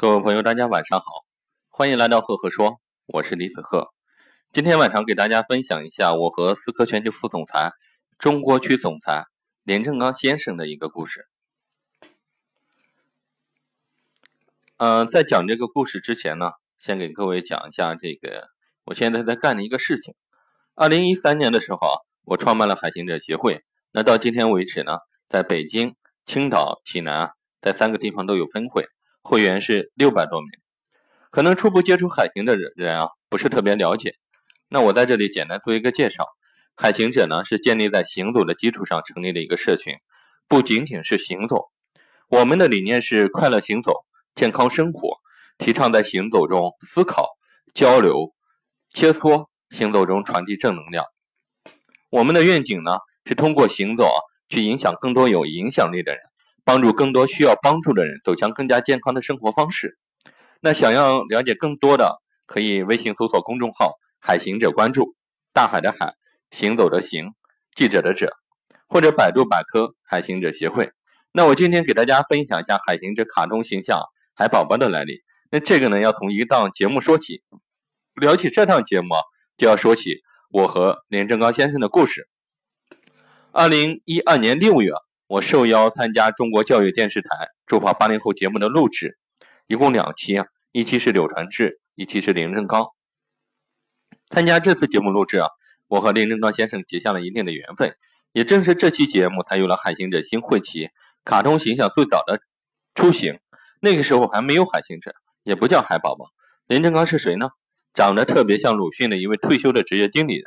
各位朋友，大家晚上好，欢迎来到赫赫说，我是李子赫。今天晚上给大家分享一下我和思科全球副总裁、中国区总裁连正刚先生的一个故事。嗯，在讲这个故事之前呢，先给各位讲一下这个我现在在干的一个事情。二零一三年的时候，我创办了海行者协会。那到今天为止呢，在北京、青岛、济南，在三个地方都有分会。会员是六百多名，可能初步接触海行的人人啊不是特别了解。那我在这里简单做一个介绍。海行者呢是建立在行走的基础上成立的一个社群，不仅仅是行走。我们的理念是快乐行走，健康生活，提倡在行走中思考、交流、切磋，行走中传递正能量。我们的愿景呢是通过行走啊去影响更多有影响力的人。帮助更多需要帮助的人走向更加健康的生活方式。那想要了解更多的，可以微信搜索公众号“海行者”，关注“大海的海，行走的行，记者的者”，或者百度百科“海行者协会”。那我今天给大家分享一下海行者卡通形象海宝宝的来历。那这个呢，要从一档节目说起。聊起这档节目，就要说起我和连正刚先生的故事。二零一二年六月。我受邀参加中国教育电视台助跑八零后节目的录制，一共两期啊，一期是柳传志，一期是林正刚。参加这次节目录制啊，我和林正刚先生结下了一定的缘分，也正是这期节目才有了海行者新会旗卡通形象最早的雏形。那个时候还没有海行者，也不叫海宝宝。林正刚是谁呢？长得特别像鲁迅的一位退休的职业经理人。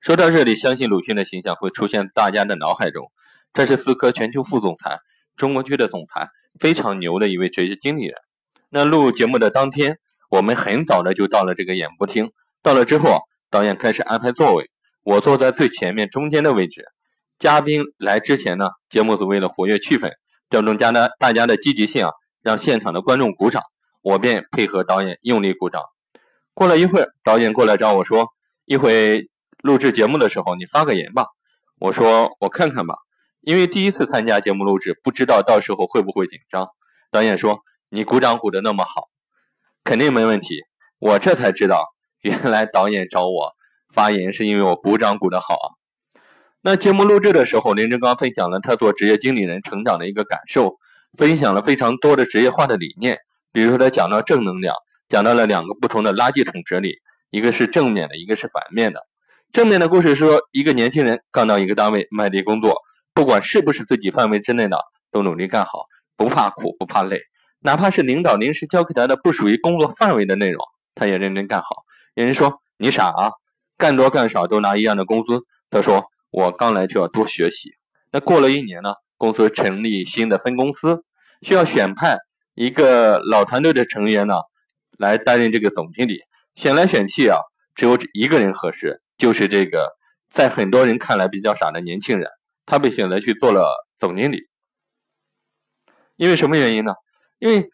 说到这里，相信鲁迅的形象会出现大家的脑海中。这是思科全球副总裁，中国区的总裁，非常牛的一位职业经理人。那录节目的当天，我们很早的就到了这个演播厅。到了之后，导演开始安排座位，我坐在最前面中间的位置。嘉宾来之前呢，节目组为了活跃气氛，调动家的大家的积极性啊，让现场的观众鼓掌，我便配合导演用力鼓掌。过了一会儿，导演过来找我说：“一会录制节目的时候，你发个言吧。”我说：“我看看吧。”因为第一次参加节目录制，不知道到时候会不会紧张。导演说：“你鼓掌鼓得那么好，肯定没问题。”我这才知道，原来导演找我发言是因为我鼓掌鼓得好啊。那节目录制的时候，林正刚分享了他做职业经理人成长的一个感受，分享了非常多的职业化的理念。比如说，他讲到正能量，讲到了两个不同的垃圾桶哲理，一个是正面的，一个是反面的。正面的故事说，一个年轻人刚到一个单位卖力工作。不管是不是自己范围之内的，都努力干好，不怕苦不怕累，哪怕是领导临时交给他的不属于工作范围的内容，他也认真干好。有人说你傻啊，干多干少都拿一样的工资。他说我刚来就要多学习。那过了一年呢，公司成立新的分公司，需要选派一个老团队的成员呢来担任这个总经理。选来选去啊，只有一个人合适，就是这个在很多人看来比较傻的年轻人。他被选择去做了总经理，因为什么原因呢？因为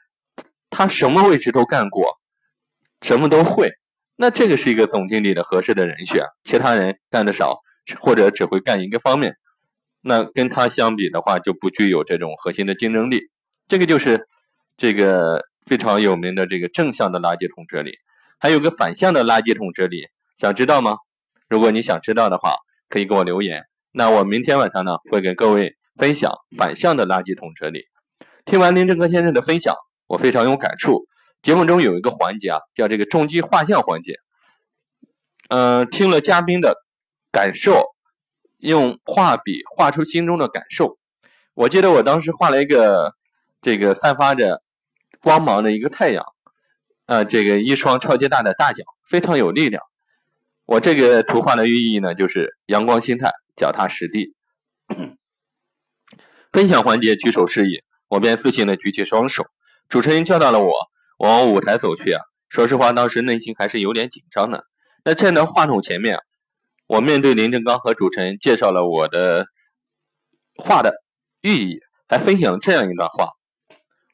他什么位置都干过，什么都会。那这个是一个总经理的合适的人选。其他人干的少，或者只会干一个方面，那跟他相比的话，就不具有这种核心的竞争力。这个就是这个非常有名的这个正向的垃圾桶哲理。还有个反向的垃圾桶哲理，想知道吗？如果你想知道的话，可以给我留言。那我明天晚上呢，会给各位分享反向的垃圾桶哲理。听完林正科先生的分享，我非常有感触。节目中有一个环节啊，叫这个重击画像环节。嗯，听了嘉宾的感受，用画笔画出心中的感受。我记得我当时画了一个这个散发着光芒的一个太阳，呃，这个一双超级大的大脚，非常有力量。我这个图画的寓意呢，就是阳光心态。脚踏实地，分享环节举手示意，我便自信的举起双手。主持人叫到了我，我往舞台走去啊。说实话，当时内心还是有点紧张的。那站在话筒前面，我面对林正刚和主持人介绍了我的画的寓意，还分享了这样一段话。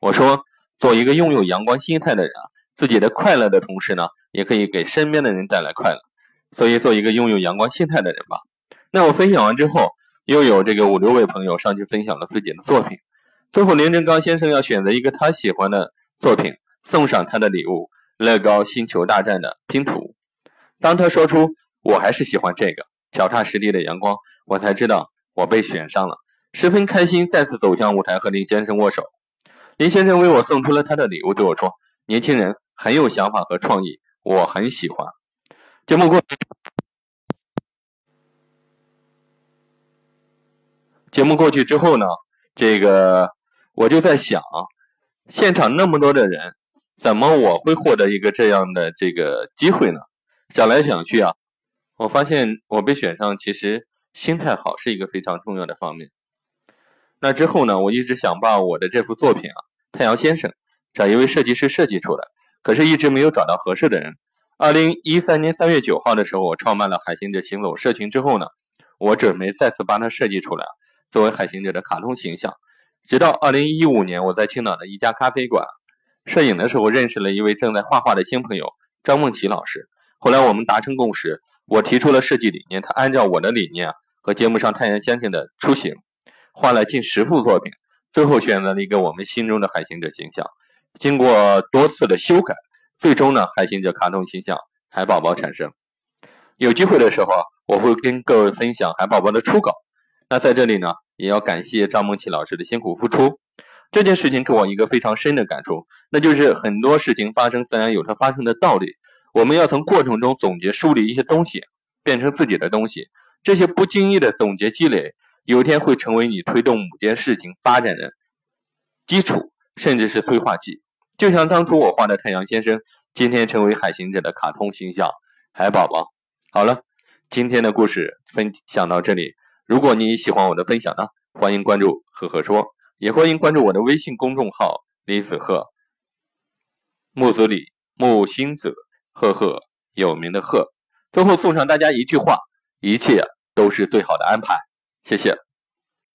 我说，做一个拥有阳光心态的人啊，自己的快乐的同时呢，也可以给身边的人带来快乐。所以，做一个拥有阳光心态的人吧。那我分享完之后，又有这个五六位朋友上去分享了自己的作品。最后，林正刚先生要选择一个他喜欢的作品，送上他的礼物——乐高星球大战的拼图。当他说出“我还是喜欢这个脚踏实地的阳光”，我才知道我被选上了，十分开心，再次走向舞台和林先生握手。林先生为我送出了他的礼物，对我说：“年轻人很有想法和创意，我很喜欢。”节目过，节目过去之后呢，这个我就在想，现场那么多的人，怎么我会获得一个这样的这个机会呢？想来想去啊，我发现我被选上，其实心态好是一个非常重要的方面。那之后呢，我一直想把我的这幅作品啊，《太阳先生》找一位设计师设计出来，可是一直没有找到合适的人。二零一三年三月九号的时候，我创办了海行者行走社群之后呢，我准备再次把它设计出来，作为海行者的卡通形象。直到二零一五年，我在青岛的一家咖啡馆摄影的时候，认识了一位正在画画的新朋友张梦琪老师。后来我们达成共识，我提出了设计理念，他按照我的理念和节目上太阳先生的出行。画了近十幅作品，最后选择了一个我们心中的海行者形象。经过多次的修改，最终呢，海行者卡通形象海宝宝产生。有机会的时候，我会跟各位分享海宝宝的初稿。那在这里呢，也要感谢张梦琪老师的辛苦付出。这件事情给我一个非常深的感触，那就是很多事情发生自然有它发生的道理。我们要从过程中总结梳理一些东西，变成自己的东西。这些不经意的总结积累。有一天会成为你推动某件事情发展的基础，甚至是催化剂。就像当初我画的太阳先生，今天成为海行者的卡通形象海宝宝。好了，今天的故事分享到这里。如果你喜欢我的分享呢，欢迎关注赫赫说，也欢迎关注我的微信公众号李子赫，木子李木星子赫赫有名的赫。最后送上大家一句话：一切都是最好的安排。谢谢。